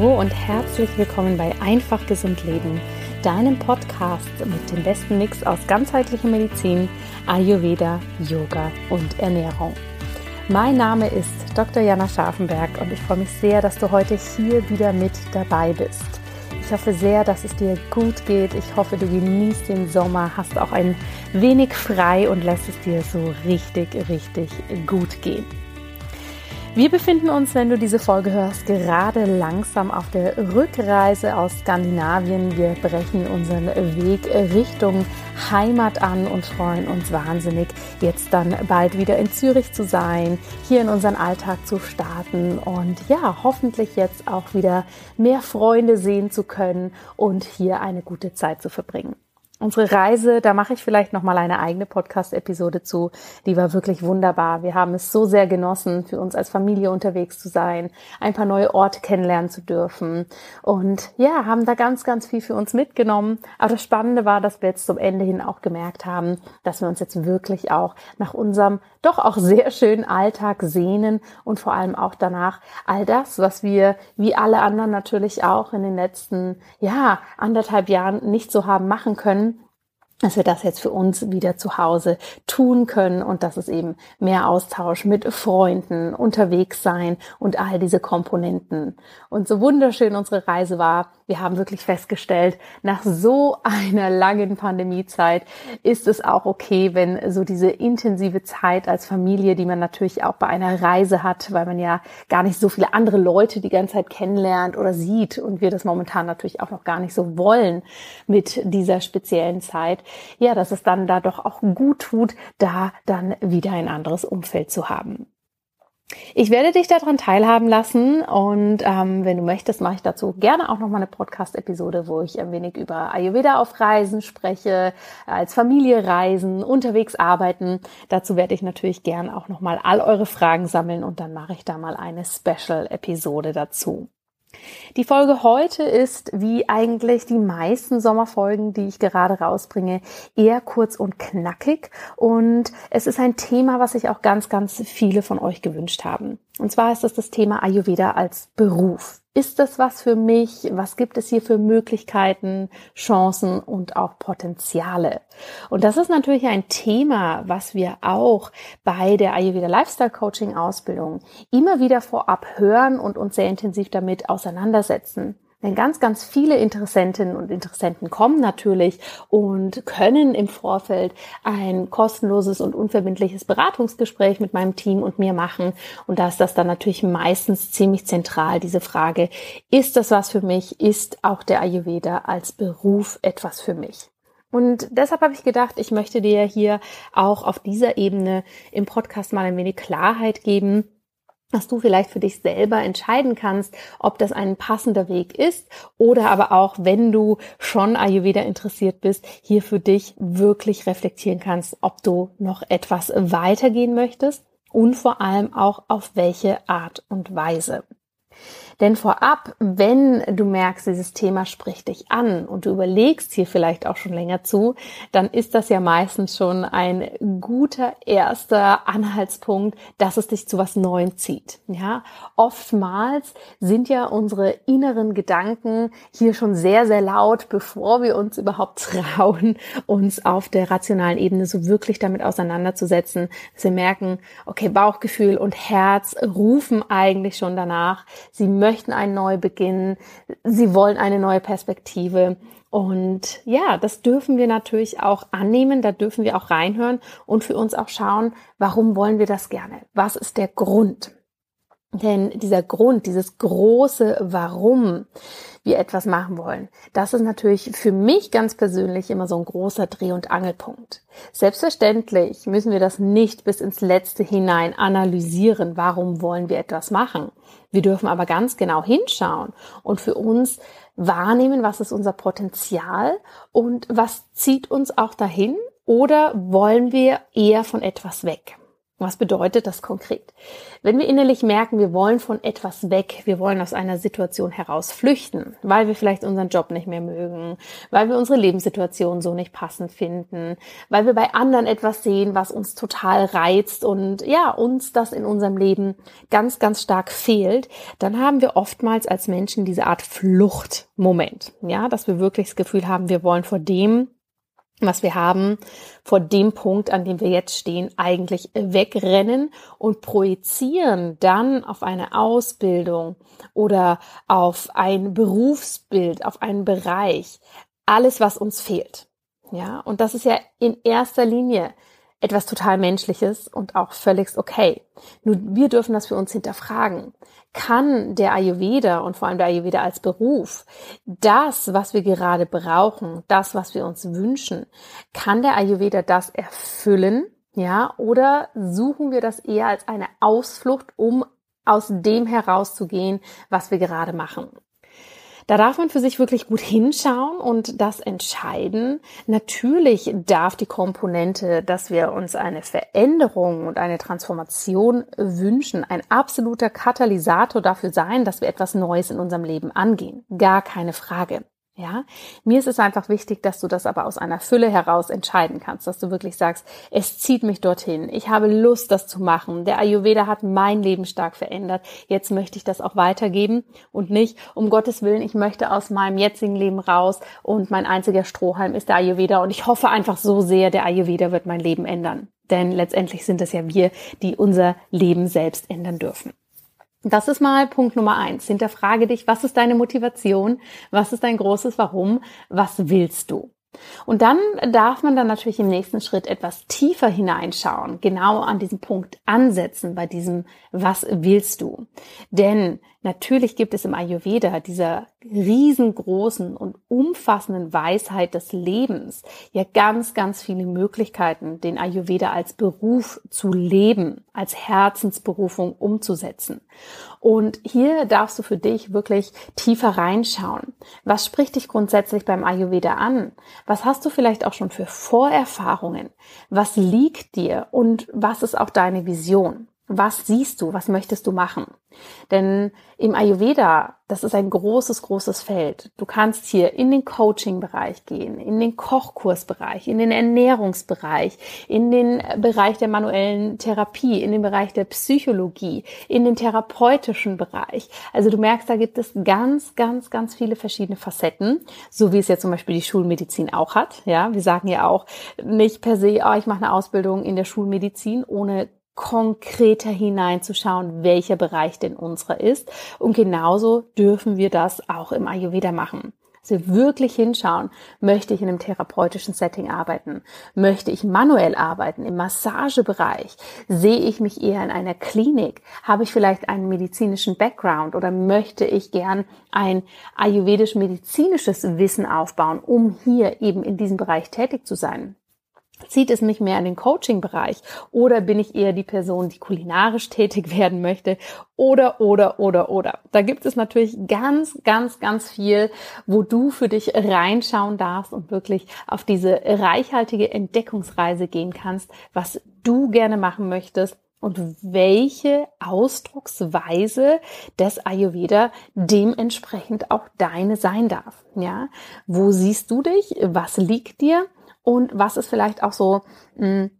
Hallo und herzlich willkommen bei Einfach Gesund Leben, deinem Podcast mit dem besten Mix aus ganzheitlicher Medizin, Ayurveda, Yoga und Ernährung. Mein Name ist Dr. Jana Scharfenberg und ich freue mich sehr, dass du heute hier wieder mit dabei bist. Ich hoffe sehr, dass es dir gut geht. Ich hoffe, du genießt den Sommer, hast auch ein wenig frei und lässt es dir so richtig, richtig gut gehen. Wir befinden uns, wenn du diese Folge hörst, gerade langsam auf der Rückreise aus Skandinavien. Wir brechen unseren Weg Richtung Heimat an und freuen uns wahnsinnig, jetzt dann bald wieder in Zürich zu sein, hier in unseren Alltag zu starten und ja, hoffentlich jetzt auch wieder mehr Freunde sehen zu können und hier eine gute Zeit zu verbringen. Unsere Reise, da mache ich vielleicht noch mal eine eigene Podcast-Episode zu. Die war wirklich wunderbar. Wir haben es so sehr genossen, für uns als Familie unterwegs zu sein, ein paar neue Orte kennenlernen zu dürfen und ja, haben da ganz, ganz viel für uns mitgenommen. Aber das Spannende war, dass wir jetzt zum Ende hin auch gemerkt haben, dass wir uns jetzt wirklich auch nach unserem doch auch sehr schönen Alltag sehnen und vor allem auch danach all das, was wir wie alle anderen natürlich auch in den letzten ja anderthalb Jahren nicht so haben machen können dass wir das jetzt für uns wieder zu Hause tun können und dass es eben mehr Austausch mit Freunden, unterwegs sein und all diese Komponenten. Und so wunderschön unsere Reise war, wir haben wirklich festgestellt, nach so einer langen Pandemiezeit ist es auch okay, wenn so diese intensive Zeit als Familie, die man natürlich auch bei einer Reise hat, weil man ja gar nicht so viele andere Leute die ganze Zeit kennenlernt oder sieht und wir das momentan natürlich auch noch gar nicht so wollen mit dieser speziellen Zeit, ja, dass es dann da doch auch gut tut, da dann wieder ein anderes Umfeld zu haben. Ich werde dich daran teilhaben lassen und ähm, wenn du möchtest, mache ich dazu gerne auch noch mal eine Podcast-Episode, wo ich ein wenig über Ayurveda auf Reisen spreche, als Familie reisen, unterwegs arbeiten. Dazu werde ich natürlich gerne auch noch mal all eure Fragen sammeln und dann mache ich da mal eine Special-Episode dazu. Die Folge heute ist, wie eigentlich die meisten Sommerfolgen, die ich gerade rausbringe, eher kurz und knackig. Und es ist ein Thema, was sich auch ganz, ganz viele von euch gewünscht haben. Und zwar ist das das Thema Ayurveda als Beruf. Ist das was für mich? Was gibt es hier für Möglichkeiten, Chancen und auch Potenziale? Und das ist natürlich ein Thema, was wir auch bei der Ayurveda Lifestyle Coaching Ausbildung immer wieder vorab hören und uns sehr intensiv damit auseinandersetzen. Denn ganz, ganz viele Interessentinnen und Interessenten kommen natürlich und können im Vorfeld ein kostenloses und unverbindliches Beratungsgespräch mit meinem Team und mir machen. Und da ist das dann natürlich meistens ziemlich zentral, diese Frage, ist das was für mich? Ist auch der Ayurveda als Beruf etwas für mich? Und deshalb habe ich gedacht, ich möchte dir hier auch auf dieser Ebene im Podcast mal ein wenig Klarheit geben, dass du vielleicht für dich selber entscheiden kannst, ob das ein passender Weg ist oder aber auch, wenn du schon Ayurveda interessiert bist, hier für dich wirklich reflektieren kannst, ob du noch etwas weitergehen möchtest und vor allem auch auf welche Art und Weise. Denn vorab, wenn du merkst, dieses Thema spricht dich an und du überlegst hier vielleicht auch schon länger zu, dann ist das ja meistens schon ein guter erster Anhaltspunkt, dass es dich zu was Neuem zieht. Ja, oftmals sind ja unsere inneren Gedanken hier schon sehr, sehr laut, bevor wir uns überhaupt trauen, uns auf der rationalen Ebene so wirklich damit auseinanderzusetzen, wir merken, okay, Bauchgefühl und Herz rufen eigentlich schon danach. Sie möchten einen Neubeginn, sie wollen eine neue Perspektive. Und ja, das dürfen wir natürlich auch annehmen, da dürfen wir auch reinhören und für uns auch schauen, warum wollen wir das gerne? Was ist der Grund? Denn dieser Grund, dieses große Warum wir etwas machen wollen, das ist natürlich für mich ganz persönlich immer so ein großer Dreh- und Angelpunkt. Selbstverständlich müssen wir das nicht bis ins Letzte hinein analysieren, warum wollen wir etwas machen. Wir dürfen aber ganz genau hinschauen und für uns wahrnehmen, was ist unser Potenzial und was zieht uns auch dahin oder wollen wir eher von etwas weg. Was bedeutet das konkret? Wenn wir innerlich merken, wir wollen von etwas weg, wir wollen aus einer Situation heraus flüchten, weil wir vielleicht unseren Job nicht mehr mögen, weil wir unsere Lebenssituation so nicht passend finden, weil wir bei anderen etwas sehen, was uns total reizt und ja, uns das in unserem Leben ganz, ganz stark fehlt, dann haben wir oftmals als Menschen diese Art Fluchtmoment, ja, dass wir wirklich das Gefühl haben, wir wollen vor dem was wir haben, vor dem Punkt, an dem wir jetzt stehen, eigentlich wegrennen und projizieren dann auf eine Ausbildung oder auf ein Berufsbild, auf einen Bereich, alles, was uns fehlt. Ja, und das ist ja in erster Linie etwas total Menschliches und auch völlig okay. Nur wir dürfen das für uns hinterfragen. Kann der Ayurveda und vor allem der Ayurveda als Beruf das, was wir gerade brauchen, das, was wir uns wünschen, kann der Ayurveda das erfüllen? Ja, oder suchen wir das eher als eine Ausflucht, um aus dem herauszugehen, was wir gerade machen? Da darf man für sich wirklich gut hinschauen und das entscheiden. Natürlich darf die Komponente, dass wir uns eine Veränderung und eine Transformation wünschen, ein absoluter Katalysator dafür sein, dass wir etwas Neues in unserem Leben angehen. Gar keine Frage. Ja, mir ist es einfach wichtig, dass du das aber aus einer Fülle heraus entscheiden kannst, dass du wirklich sagst, es zieht mich dorthin. Ich habe Lust, das zu machen. Der Ayurveda hat mein Leben stark verändert. Jetzt möchte ich das auch weitergeben und nicht, um Gottes Willen, ich möchte aus meinem jetzigen Leben raus und mein einziger Strohhalm ist der Ayurveda und ich hoffe einfach so sehr, der Ayurveda wird mein Leben ändern. Denn letztendlich sind es ja wir, die unser Leben selbst ändern dürfen. Das ist mal Punkt Nummer eins. Hinterfrage dich, was ist deine Motivation? Was ist dein großes Warum? Was willst du? Und dann darf man dann natürlich im nächsten Schritt etwas tiefer hineinschauen, genau an diesem Punkt ansetzen, bei diesem, was willst du? Denn natürlich gibt es im Ayurveda dieser riesengroßen und umfassenden Weisheit des Lebens ja ganz, ganz viele Möglichkeiten, den Ayurveda als Beruf zu leben, als Herzensberufung umzusetzen. Und hier darfst du für dich wirklich tiefer reinschauen. Was spricht dich grundsätzlich beim Ayurveda an? Was hast du vielleicht auch schon für Vorerfahrungen? Was liegt dir und was ist auch deine Vision? Was siehst du? Was möchtest du machen? Denn im Ayurveda, das ist ein großes, großes Feld. Du kannst hier in den Coaching-Bereich gehen, in den Kochkursbereich, in den Ernährungsbereich, in den Bereich der manuellen Therapie, in den Bereich der Psychologie, in den therapeutischen Bereich. Also du merkst, da gibt es ganz, ganz, ganz viele verschiedene Facetten, so wie es ja zum Beispiel die Schulmedizin auch hat. Ja, wir sagen ja auch nicht per se, oh, ich mache eine Ausbildung in der Schulmedizin, ohne konkreter hineinzuschauen, welcher Bereich denn unserer ist. Und genauso dürfen wir das auch im Ayurveda machen. Wir wirklich hinschauen, möchte ich in einem therapeutischen Setting arbeiten? Möchte ich manuell arbeiten im Massagebereich? Sehe ich mich eher in einer Klinik? Habe ich vielleicht einen medizinischen Background oder möchte ich gern ein ayurvedisch-medizinisches Wissen aufbauen, um hier eben in diesem Bereich tätig zu sein? Zieht es mich mehr in den Coaching-Bereich oder bin ich eher die Person, die kulinarisch tätig werden möchte oder, oder, oder, oder. Da gibt es natürlich ganz, ganz, ganz viel, wo du für dich reinschauen darfst und wirklich auf diese reichhaltige Entdeckungsreise gehen kannst, was du gerne machen möchtest und welche Ausdrucksweise des Ayurveda dementsprechend auch deine sein darf. Ja, wo siehst du dich? Was liegt dir? Und was ist vielleicht auch so, hm,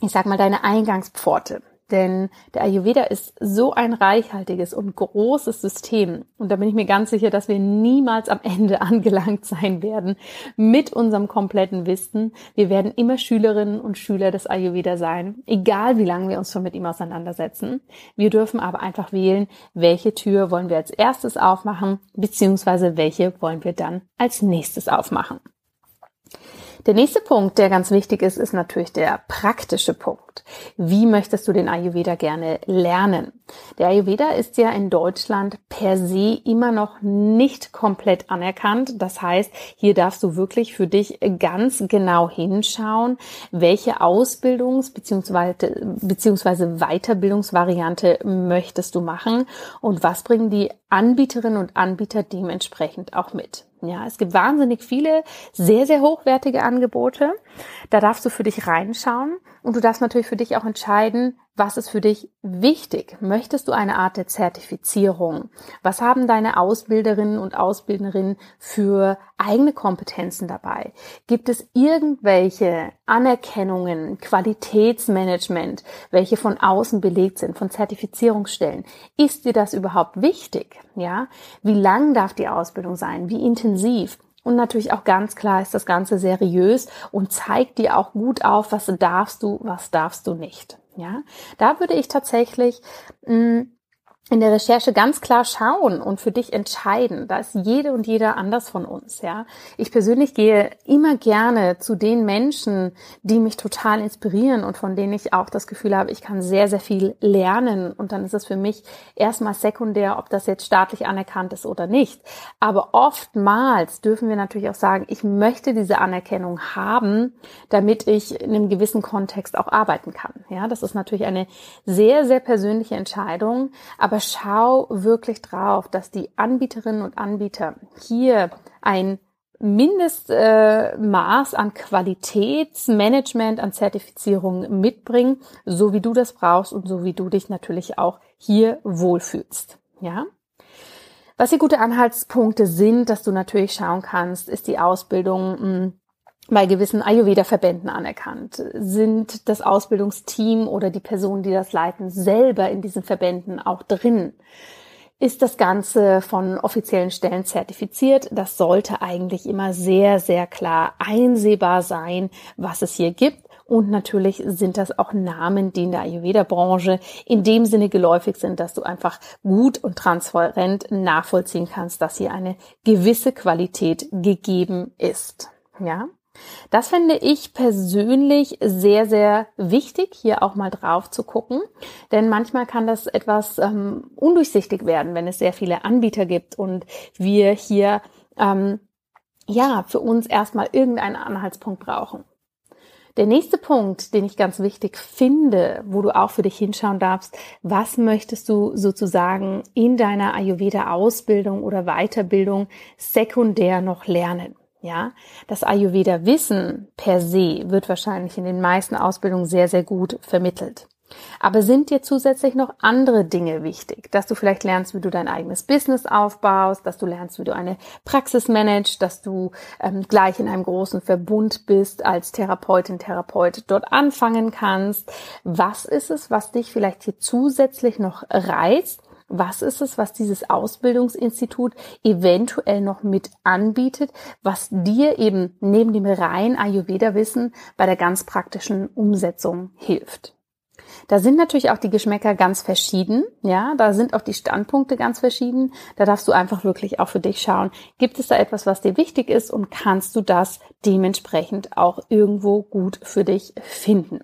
ich sag mal, deine Eingangspforte. Denn der Ayurveda ist so ein reichhaltiges und großes System. Und da bin ich mir ganz sicher, dass wir niemals am Ende angelangt sein werden mit unserem kompletten Wissen. Wir werden immer Schülerinnen und Schüler des Ayurveda sein, egal wie lange wir uns schon mit ihm auseinandersetzen. Wir dürfen aber einfach wählen, welche Tür wollen wir als erstes aufmachen, beziehungsweise welche wollen wir dann als nächstes aufmachen. Der nächste Punkt, der ganz wichtig ist, ist natürlich der praktische Punkt. Wie möchtest du den Ayurveda gerne lernen? Der Ayurveda ist ja in Deutschland per se immer noch nicht komplett anerkannt. Das heißt, hier darfst du wirklich für dich ganz genau hinschauen, welche Ausbildungs- bzw. Weiterbildungsvariante möchtest du machen und was bringen die Anbieterinnen und Anbieter dementsprechend auch mit. Ja, es gibt wahnsinnig viele sehr, sehr hochwertige Angebote. Da darfst du für dich reinschauen und du darfst natürlich für dich auch entscheiden, Was ist für dich wichtig? Möchtest du eine Art der Zertifizierung? Was haben deine Ausbilderinnen und Ausbildnerinnen für eigene Kompetenzen dabei? Gibt es irgendwelche Anerkennungen, Qualitätsmanagement, welche von außen belegt sind, von Zertifizierungsstellen? Ist dir das überhaupt wichtig? Ja? Wie lang darf die Ausbildung sein? Wie intensiv? Und natürlich auch ganz klar ist das Ganze seriös und zeigt dir auch gut auf, was darfst du, was darfst du nicht. Ja, da würde ich tatsächlich mh, mm, in der Recherche ganz klar schauen und für dich entscheiden. Da ist jede und jeder anders von uns, ja. Ich persönlich gehe immer gerne zu den Menschen, die mich total inspirieren und von denen ich auch das Gefühl habe, ich kann sehr, sehr viel lernen. Und dann ist es für mich erstmal sekundär, ob das jetzt staatlich anerkannt ist oder nicht. Aber oftmals dürfen wir natürlich auch sagen, ich möchte diese Anerkennung haben, damit ich in einem gewissen Kontext auch arbeiten kann. Ja, das ist natürlich eine sehr, sehr persönliche Entscheidung. Aber schau wirklich drauf, dass die Anbieterinnen und Anbieter hier ein Mindestmaß äh, an Qualitätsmanagement, an Zertifizierung mitbringen, so wie du das brauchst und so wie du dich natürlich auch hier wohlfühlst. Ja? Was hier gute Anhaltspunkte sind, dass du natürlich schauen kannst, ist die Ausbildung hm, bei gewissen Ayurveda-Verbänden anerkannt? Sind das Ausbildungsteam oder die Personen, die das leiten, selber in diesen Verbänden auch drin? Ist das Ganze von offiziellen Stellen zertifiziert? Das sollte eigentlich immer sehr, sehr klar einsehbar sein, was es hier gibt. Und natürlich sind das auch Namen, die in der Ayurveda-Branche in dem Sinne geläufig sind, dass du einfach gut und transparent nachvollziehen kannst, dass hier eine gewisse Qualität gegeben ist. Ja? Das finde ich persönlich sehr, sehr wichtig, hier auch mal drauf zu gucken. Denn manchmal kann das etwas ähm, undurchsichtig werden, wenn es sehr viele Anbieter gibt und wir hier ähm, ja für uns erstmal irgendeinen Anhaltspunkt brauchen. Der nächste Punkt, den ich ganz wichtig finde, wo du auch für dich hinschauen darfst, was möchtest du sozusagen in deiner Ayurveda-Ausbildung oder Weiterbildung sekundär noch lernen? Ja, das Ayurveda-Wissen per se wird wahrscheinlich in den meisten Ausbildungen sehr, sehr gut vermittelt. Aber sind dir zusätzlich noch andere Dinge wichtig? Dass du vielleicht lernst, wie du dein eigenes Business aufbaust, dass du lernst, wie du eine Praxis managst, dass du ähm, gleich in einem großen Verbund bist, als Therapeutin, Therapeut dort anfangen kannst. Was ist es, was dich vielleicht hier zusätzlich noch reizt? Was ist es, was dieses Ausbildungsinstitut eventuell noch mit anbietet, was dir eben neben dem reinen Ayurveda-Wissen bei der ganz praktischen Umsetzung hilft. Da sind natürlich auch die Geschmäcker ganz verschieden, ja, da sind auch die Standpunkte ganz verschieden. Da darfst du einfach wirklich auch für dich schauen, gibt es da etwas, was dir wichtig ist und kannst du das dementsprechend auch irgendwo gut für dich finden.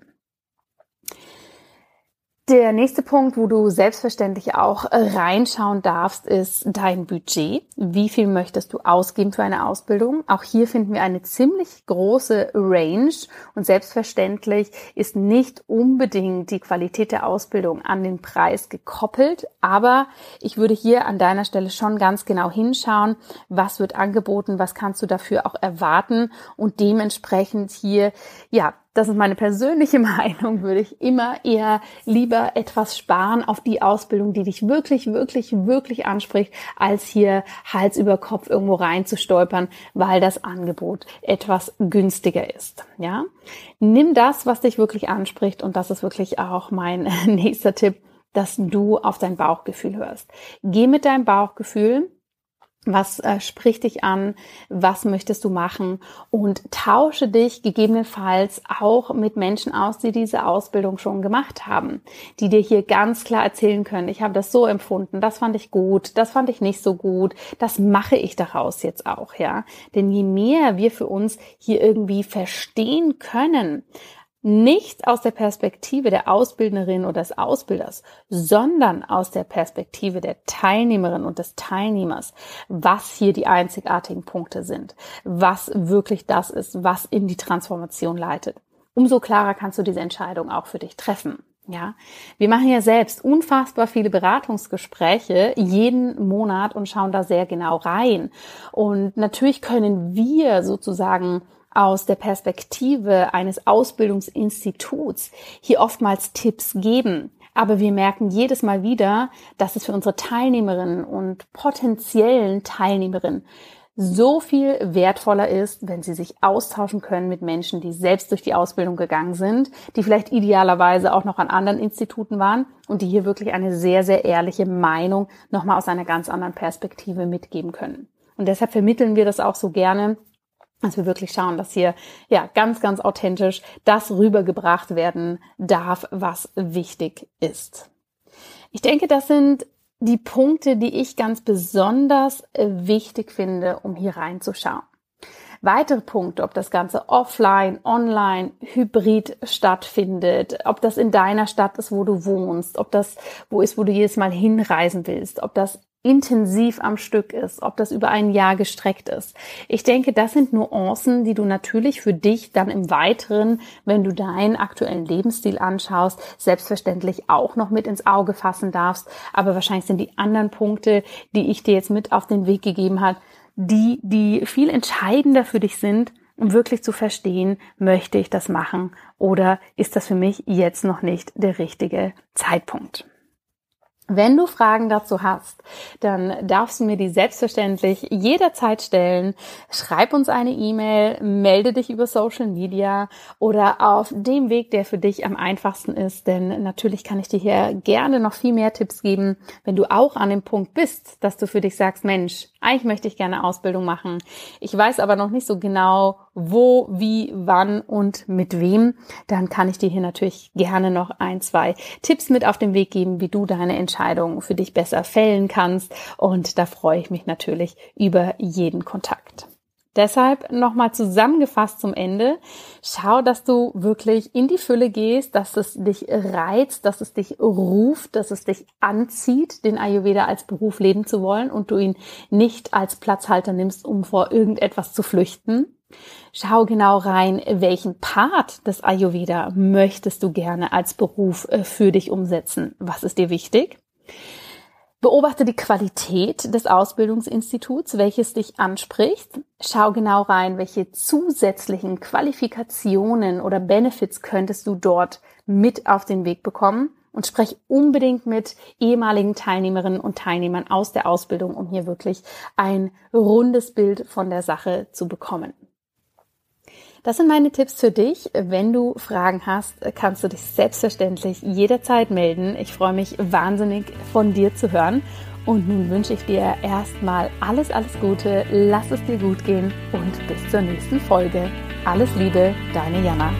Der nächste Punkt, wo du selbstverständlich auch äh, reinschauen darfst, ist dein Budget. Wie viel möchtest du ausgeben für eine Ausbildung? Auch hier finden wir eine ziemlich große Range. Und selbstverständlich ist nicht unbedingt die Qualität der Ausbildung an den Preis gekoppelt, aber ich würde hier an deiner Stelle schon ganz genau hinschauen, was wird angeboten, was kannst du dafür auch erwarten? Und dementsprechend hier ja das ist meine persönliche Meinung, würde ich immer eher lieber etwas sparen auf die Ausbildung, die dich wirklich, wirklich, wirklich anspricht, als hier Hals über Kopf irgendwo reinzustolpern, weil das Angebot etwas günstiger ist. Ja, nimm das, was dich wirklich anspricht und das ist wirklich auch mein nächster Tipp, dass du auf dein Bauchgefühl hörst. Geh mit deinem Bauchgefühl was äh, spricht dich an? Was möchtest du machen? Und tausche dich gegebenenfalls auch mit Menschen aus, die diese Ausbildung schon gemacht haben, die dir hier ganz klar erzählen können, ich habe das so empfunden, das fand ich gut, das fand ich nicht so gut, das mache ich daraus jetzt auch, ja. Denn je mehr wir für uns hier irgendwie verstehen können, nicht aus der Perspektive der Ausbildnerin oder des Ausbilders, sondern aus der Perspektive der Teilnehmerin und des Teilnehmers, was hier die einzigartigen Punkte sind, was wirklich das ist, was in die Transformation leitet. Umso klarer kannst du diese Entscheidung auch für dich treffen. Ja, wir machen ja selbst unfassbar viele Beratungsgespräche jeden Monat und schauen da sehr genau rein. Und natürlich können wir sozusagen aus der Perspektive eines Ausbildungsinstituts hier oftmals Tipps geben. Aber wir merken jedes Mal wieder, dass es für unsere Teilnehmerinnen und potenziellen Teilnehmerinnen so viel wertvoller ist, wenn sie sich austauschen können mit Menschen, die selbst durch die Ausbildung gegangen sind, die vielleicht idealerweise auch noch an anderen Instituten waren und die hier wirklich eine sehr, sehr ehrliche Meinung nochmal aus einer ganz anderen Perspektive mitgeben können. Und deshalb vermitteln wir das auch so gerne, dass wir wirklich schauen, dass hier ja ganz, ganz authentisch das rübergebracht werden darf, was wichtig ist. Ich denke, das sind die Punkte, die ich ganz besonders äh, wichtig finde, um hier reinzuschauen. Weitere Punkte, ob das Ganze offline, online, hybrid stattfindet, ob das in deiner Stadt ist, wo du wohnst, ob das wo ist, wo du jedes Mal hinreisen willst, ob das intensiv am Stück ist, ob das über ein Jahr gestreckt ist. Ich denke, das sind Nuancen, die du natürlich für dich dann im Weiteren, wenn du deinen aktuellen Lebensstil anschaust, selbstverständlich auch noch mit ins Auge fassen darfst. Aber wahrscheinlich sind die anderen Punkte, die ich dir jetzt mit auf den Weg gegeben habe, die, die viel entscheidender für dich sind, um wirklich zu verstehen, möchte ich das machen oder ist das für mich jetzt noch nicht der richtige Zeitpunkt. Wenn du Fragen dazu hast, dann darfst du mir die selbstverständlich jederzeit stellen. Schreib uns eine E-Mail, melde dich über Social Media oder auf dem Weg, der für dich am einfachsten ist. Denn natürlich kann ich dir hier gerne noch viel mehr Tipps geben, wenn du auch an dem Punkt bist, dass du für dich sagst, Mensch, eigentlich möchte ich gerne Ausbildung machen. Ich weiß aber noch nicht so genau, wo, wie, wann und mit wem. Dann kann ich dir hier natürlich gerne noch ein, zwei Tipps mit auf den Weg geben, wie du deine Entscheidung für dich besser fällen kannst. Und da freue ich mich natürlich über jeden Kontakt. Deshalb nochmal zusammengefasst zum Ende. Schau, dass du wirklich in die Fülle gehst, dass es dich reizt, dass es dich ruft, dass es dich anzieht, den Ayurveda als Beruf leben zu wollen und du ihn nicht als Platzhalter nimmst, um vor irgendetwas zu flüchten. Schau genau rein, welchen Part des Ayurveda möchtest du gerne als Beruf äh, für dich umsetzen? Was ist dir wichtig? Beobachte die Qualität des Ausbildungsinstituts, welches dich anspricht. Schau genau rein, welche zusätzlichen Qualifikationen oder Benefits könntest du dort mit auf den Weg bekommen und sprech unbedingt mit ehemaligen Teilnehmerinnen und Teilnehmern aus der Ausbildung, um hier wirklich ein rundes Bild von der Sache zu bekommen. Das sind meine Tipps für dich. Wenn du Fragen hast, kannst du dich selbstverständlich jederzeit melden. Ich freue mich wahnsinnig von dir zu hören. Und nun wünsche ich dir erstmal alles, alles Gute. Lass es dir gut gehen und bis zur nächsten Folge. Alles Liebe, deine Jana.